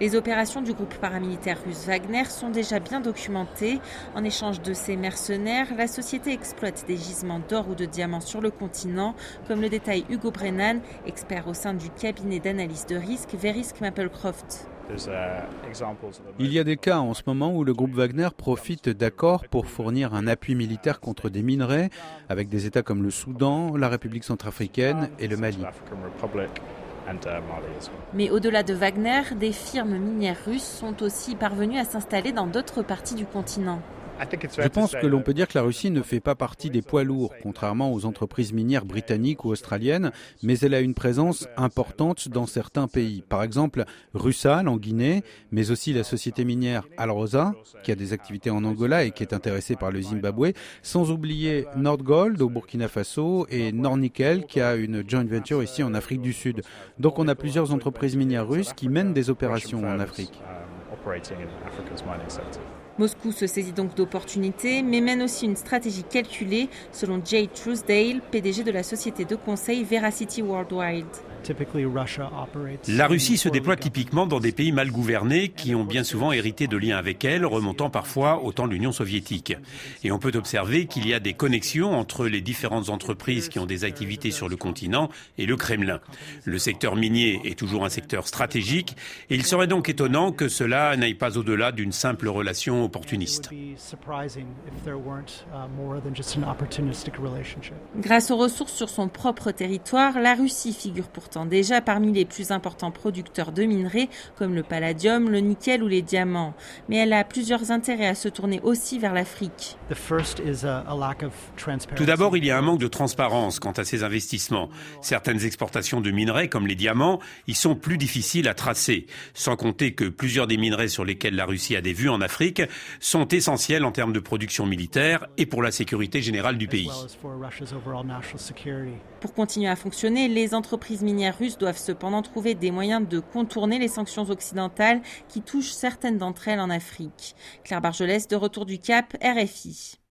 Les opérations du groupe paramilitaire russe Wagner sont déjà bien documentées. En échange de ces mercenaires, la société exploite des gisements d'or ou de diamants sur le continent, comme le détaille Hugo Brennan, expert au sein du cabinet d'analyse de risque Verisk Maplecroft. Il y a des cas en ce moment où le groupe Wagner profite d'accords pour fournir un appui militaire contre des minerais avec des États comme le Soudan, la République centrafricaine et le Mali. Mais au-delà de Wagner, des firmes minières russes sont aussi parvenues à s'installer dans d'autres parties du continent. Je pense que l'on peut dire que la Russie ne fait pas partie des poids lourds, contrairement aux entreprises minières britanniques ou australiennes, mais elle a une présence importante dans certains pays. Par exemple, Russal en Guinée, mais aussi la société minière Alrosa, qui a des activités en Angola et qui est intéressée par le Zimbabwe, sans oublier Nordgold au Burkina Faso et Nornickel, qui a une joint venture ici en Afrique du Sud. Donc on a plusieurs entreprises minières russes qui mènent des opérations en Afrique. Moscou se saisit donc d'opportunités, mais mène aussi une stratégie calculée, selon Jay Truesdale, PDG de la société de conseil Veracity Worldwide. La Russie se déploie typiquement dans des pays mal gouvernés qui ont bien souvent hérité de liens avec elle, remontant parfois au temps de l'Union soviétique. Et on peut observer qu'il y a des connexions entre les différentes entreprises qui ont des activités sur le continent et le Kremlin. Le secteur minier est toujours un secteur stratégique et il serait donc étonnant que cela n'aille pas au-delà d'une simple relation opportuniste. Grâce aux ressources sur son propre territoire, la Russie figure pourtant déjà parmi les plus importants producteurs de minerais comme le palladium, le nickel ou les diamants. Mais elle a plusieurs intérêts à se tourner aussi vers l'Afrique. Tout d'abord, il y a un manque de transparence quant à ces investissements. Certaines exportations de minerais comme les diamants y sont plus difficiles à tracer, sans compter que plusieurs des minerais sur lesquels la Russie a des vues en Afrique sont essentiels en termes de production militaire et pour la sécurité générale du pays. Pour continuer à fonctionner, les entreprises minières russes doivent cependant trouver des moyens de contourner les sanctions occidentales qui touchent certaines d'entre elles en Afrique. Claire Bargelès, de retour du Cap, RFI.